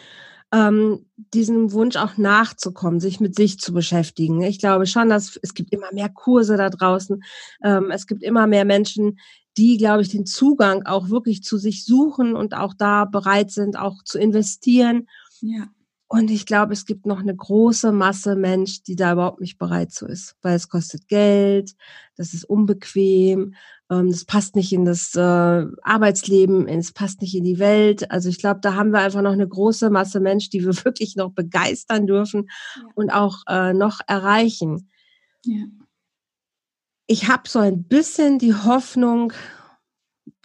ähm, diesem Wunsch auch nachzukommen, sich mit sich zu beschäftigen. Ich glaube schon, dass es gibt immer mehr Kurse da draußen. Ähm, es gibt immer mehr Menschen, die, glaube ich, den Zugang auch wirklich zu sich suchen und auch da bereit sind, auch zu investieren. Ja. Und ich glaube, es gibt noch eine große Masse Mensch, die da überhaupt nicht bereit zu ist, weil es kostet Geld, das ist unbequem, ähm, das passt nicht in das äh, Arbeitsleben, es passt nicht in die Welt. Also ich glaube, da haben wir einfach noch eine große Masse Mensch, die wir wirklich noch begeistern dürfen ja. und auch äh, noch erreichen. Ja. Ich habe so ein bisschen die Hoffnung,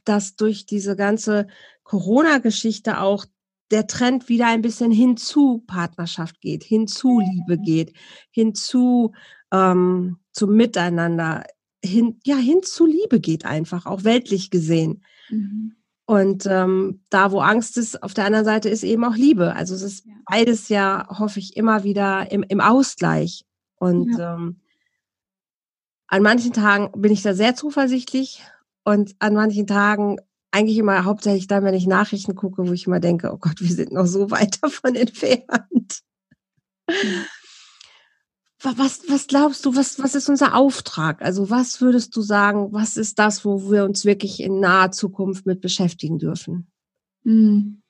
dass durch diese ganze Corona-Geschichte auch der Trend wieder ein bisschen hin zu Partnerschaft geht, hin zu Liebe geht, hin zu ähm, zum Miteinander, hin, ja, hin zu Liebe geht einfach, auch weltlich gesehen. Mhm. Und ähm, da, wo Angst ist, auf der anderen Seite ist eben auch Liebe. Also es ist ja. beides ja, hoffe ich, immer wieder im, im Ausgleich. Und ja. ähm, an manchen Tagen bin ich da sehr zuversichtlich und an manchen Tagen eigentlich immer hauptsächlich dann, wenn ich Nachrichten gucke, wo ich immer denke, oh Gott, wir sind noch so weit davon entfernt. Was, was glaubst du, was, was ist unser Auftrag? Also was würdest du sagen, was ist das, wo wir uns wirklich in naher Zukunft mit beschäftigen dürfen? Hm.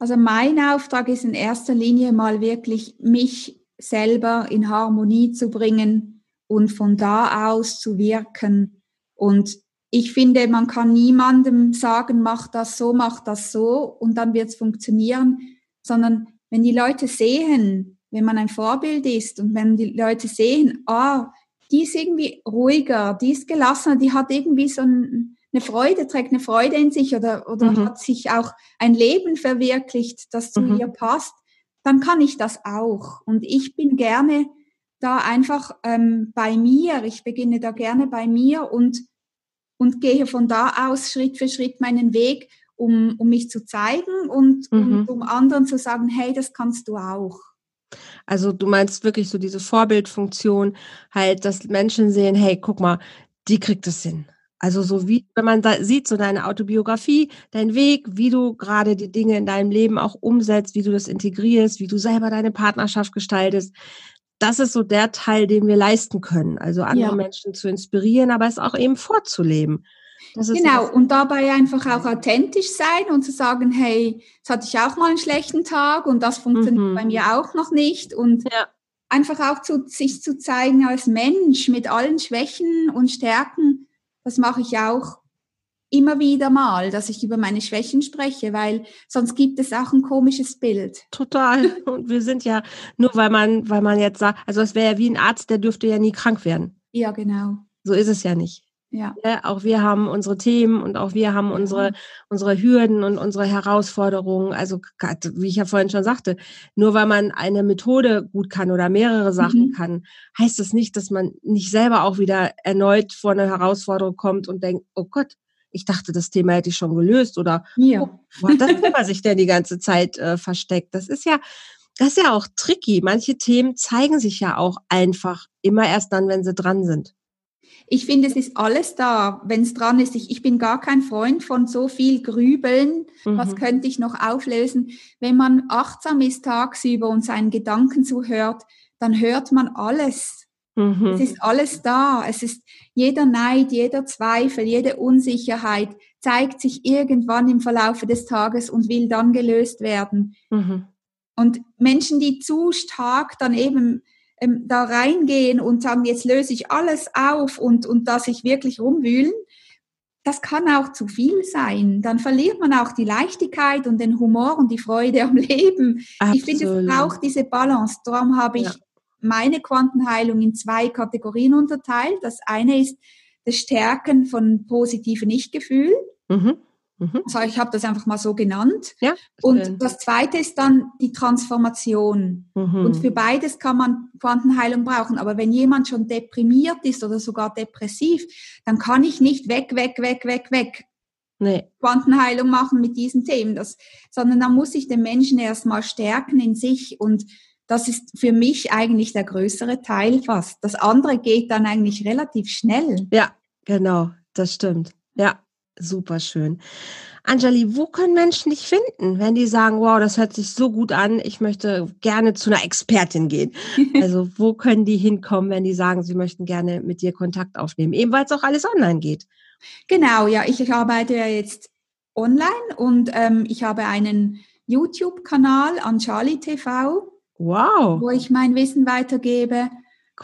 Also mein Auftrag ist in erster Linie mal wirklich mich selber in Harmonie zu bringen und von da aus zu wirken und ich finde, man kann niemandem sagen, mach das so, mach das so und dann wird es funktionieren, sondern wenn die Leute sehen, wenn man ein Vorbild ist und wenn die Leute sehen, ah, die ist irgendwie ruhiger, die ist gelassener, die hat irgendwie so ein, eine Freude, trägt eine Freude in sich oder, oder mhm. hat sich auch ein Leben verwirklicht, das zu mhm. ihr passt, dann kann ich das auch. Und ich bin gerne da einfach ähm, bei mir, ich beginne da gerne bei mir und und gehe von da aus Schritt für Schritt meinen Weg, um, um mich zu zeigen und, mhm. und um anderen zu sagen, hey, das kannst du auch. Also du meinst wirklich so diese Vorbildfunktion, halt, dass Menschen sehen, hey, guck mal, die kriegt es hin. Also so wie, wenn man da sieht, so deine Autobiografie, dein Weg, wie du gerade die Dinge in deinem Leben auch umsetzt, wie du das integrierst, wie du selber deine Partnerschaft gestaltest, das ist so der Teil, den wir leisten können. Also andere ja. Menschen zu inspirieren, aber es auch eben vorzuleben. genau, und dabei einfach auch authentisch sein und zu sagen, hey, jetzt hatte ich auch mal einen schlechten Tag und das funktioniert mhm. bei mir auch noch nicht. Und ja. einfach auch zu, sich zu zeigen als Mensch mit allen Schwächen und Stärken, das mache ich auch immer wieder mal, dass ich über meine Schwächen spreche, weil sonst gibt es auch ein komisches Bild. Total. Und wir sind ja, nur weil man, weil man jetzt sagt, also es wäre ja wie ein Arzt, der dürfte ja nie krank werden. Ja, genau. So ist es ja nicht. Ja. ja. Auch wir haben unsere Themen und auch wir haben unsere, unsere Hürden und unsere Herausforderungen. Also, wie ich ja vorhin schon sagte, nur weil man eine Methode gut kann oder mehrere Sachen mhm. kann, heißt das nicht, dass man nicht selber auch wieder erneut vor eine Herausforderung kommt und denkt, oh Gott, ich dachte, das Thema hätte ich schon gelöst oder ja. oh, wo hat das Thema sich denn die ganze Zeit äh, versteckt? Das ist ja, das ist ja auch tricky. Manche Themen zeigen sich ja auch einfach immer erst dann, wenn sie dran sind. Ich finde, es ist alles da, wenn es dran ist. Ich, ich bin gar kein Freund von so viel Grübeln. Mhm. Was könnte ich noch auflösen? Wenn man achtsam ist tagsüber und seinen Gedanken zuhört, dann hört man alles. Mhm. Es ist alles da. Es ist jeder Neid, jeder Zweifel, jede Unsicherheit zeigt sich irgendwann im Verlaufe des Tages und will dann gelöst werden. Mhm. Und Menschen, die zu stark dann eben ähm, da reingehen und sagen, jetzt löse ich alles auf und, und dass ich wirklich rumwühlen, das kann auch zu viel sein. Dann verliert man auch die Leichtigkeit und den Humor und die Freude am Leben. Absolut. Ich finde, es braucht diese Balance. Darum habe ich ja. Meine Quantenheilung in zwei Kategorien unterteilt. Das eine ist das Stärken von positiven Ich-Gefühl. Mhm. Mhm. Also ich habe das einfach mal so genannt. Ja, und das zweite ist dann die Transformation. Mhm. Und für beides kann man Quantenheilung brauchen. Aber wenn jemand schon deprimiert ist oder sogar depressiv, dann kann ich nicht weg, weg, weg, weg, weg. Nee. Quantenheilung machen mit diesen Themen, das, sondern dann muss ich den Menschen erstmal stärken in sich und das ist für mich eigentlich der größere Teil fast. Das andere geht dann eigentlich relativ schnell. Ja, genau, das stimmt. Ja, Super schön. Anjali, wo können Menschen dich finden, wenn die sagen, wow, das hört sich so gut an, ich möchte gerne zu einer Expertin gehen? Also wo können die hinkommen, wenn die sagen, sie möchten gerne mit dir Kontakt aufnehmen, eben weil es auch alles online geht? Genau, ja, ich arbeite ja jetzt online und ähm, ich habe einen YouTube-Kanal Anjali TV, wow. wo ich mein Wissen weitergebe.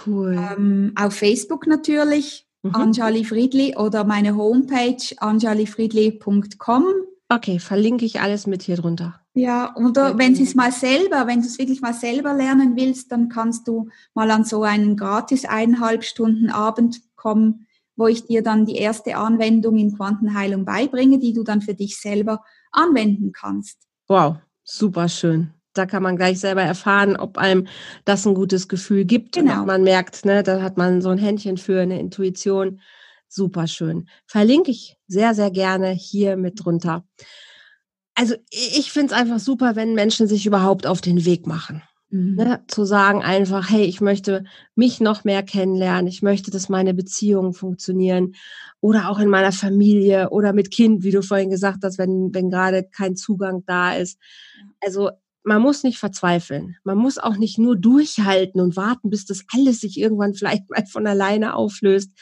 Cool. Ähm, auf Facebook natürlich mhm. Anjali Friedli oder meine Homepage anjalifriedli.com. Okay, verlinke ich alles mit hier drunter. Ja, oder wenn es mal selber, wenn du es wirklich mal selber lernen willst, dann kannst du mal an so einen gratis eineinhalb Stunden Abend kommen, wo ich dir dann die erste Anwendung in Quantenheilung beibringe, die du dann für dich selber anwenden kannst. Wow, super schön da kann man gleich selber erfahren, ob einem das ein gutes Gefühl gibt genau. und man merkt, ne, da hat man so ein Händchen für eine Intuition. Super schön. Verlinke ich sehr, sehr gerne hier mit drunter. Also ich finde es einfach super, wenn Menschen sich überhaupt auf den Weg machen. Mhm. Ne, zu sagen einfach, hey, ich möchte mich noch mehr kennenlernen, ich möchte, dass meine Beziehungen funktionieren oder auch in meiner Familie oder mit Kind, wie du vorhin gesagt hast, wenn, wenn gerade kein Zugang da ist. Also man muss nicht verzweifeln. Man muss auch nicht nur durchhalten und warten, bis das alles sich irgendwann vielleicht mal von alleine auflöst.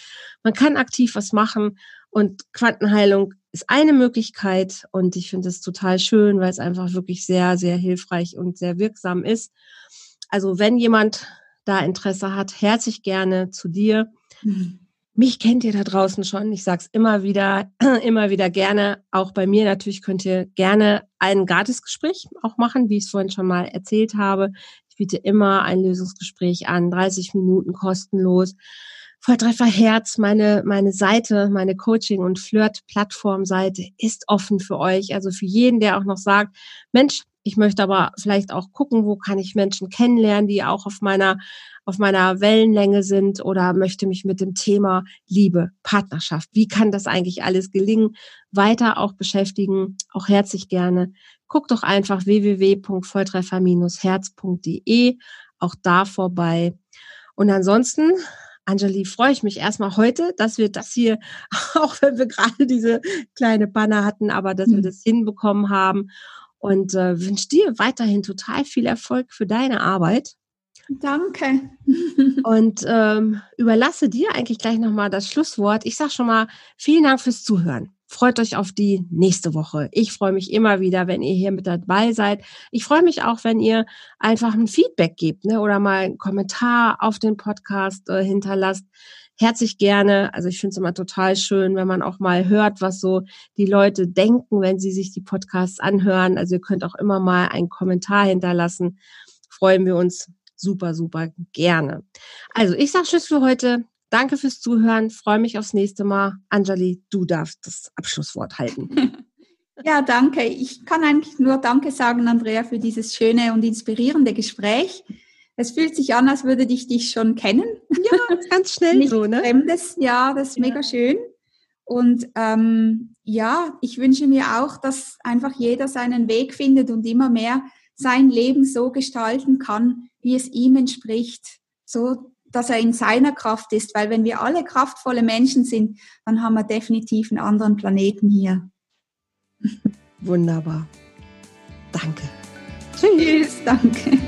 Man kann aktiv was machen und Quantenheilung ist eine Möglichkeit und ich finde es total schön, weil es einfach wirklich sehr, sehr hilfreich und sehr wirksam ist. Also wenn jemand da Interesse hat, herzlich gerne zu dir. Mhm. Mich kennt ihr da draußen schon. Ich sage es immer wieder, immer wieder gerne. Auch bei mir natürlich könnt ihr gerne ein Gratisgespräch auch machen, wie ich es vorhin schon mal erzählt habe. Ich biete immer ein Lösungsgespräch an, 30 Minuten kostenlos. Volltreffer Herz, meine, meine Seite, meine Coaching- und Flirt-Plattform-Seite ist offen für euch. Also für jeden, der auch noch sagt, Mensch, ich möchte aber vielleicht auch gucken, wo kann ich Menschen kennenlernen, die auch auf meiner, auf meiner Wellenlänge sind oder möchte mich mit dem Thema Liebe, Partnerschaft, wie kann das eigentlich alles gelingen, weiter auch beschäftigen, auch herzlich gerne. Guck doch einfach www.volltreffer-herz.de, auch da vorbei. Und ansonsten Anjali, freue ich mich erstmal heute, dass wir das hier, auch wenn wir gerade diese kleine Banner hatten, aber dass wir mhm. das hinbekommen haben und äh, wünsche dir weiterhin total viel Erfolg für deine Arbeit. Danke. und ähm, überlasse dir eigentlich gleich nochmal das Schlusswort. Ich sage schon mal vielen Dank fürs Zuhören. Freut euch auf die nächste Woche. Ich freue mich immer wieder, wenn ihr hier mit dabei seid. Ich freue mich auch, wenn ihr einfach ein Feedback gebt ne, oder mal einen Kommentar auf den Podcast äh, hinterlasst herzlich gerne. Also ich finde es immer total schön, wenn man auch mal hört, was so die Leute denken, wenn sie sich die Podcasts anhören. Also ihr könnt auch immer mal einen Kommentar hinterlassen. Freuen wir uns super, super gerne. Also ich sage Tschüss für heute. Danke fürs Zuhören. Freue mich aufs nächste Mal. Anjali, du darfst das Abschlusswort halten. Ja, danke. Ich kann eigentlich nur Danke sagen, Andrea, für dieses schöne und inspirierende Gespräch. Es fühlt sich an, als würde ich dich schon kennen. Ja, ganz schnell Nicht so, ne? Fremdes, ja, das ist ja. mega schön. Und ähm, ja, ich wünsche mir auch, dass einfach jeder seinen Weg findet und immer mehr sein Leben so gestalten kann, wie es ihm entspricht, so dass er in seiner Kraft ist. Weil wenn wir alle kraftvolle Menschen sind, dann haben wir definitiv einen anderen Planeten hier. Wunderbar. Danke. Tschüss, danke.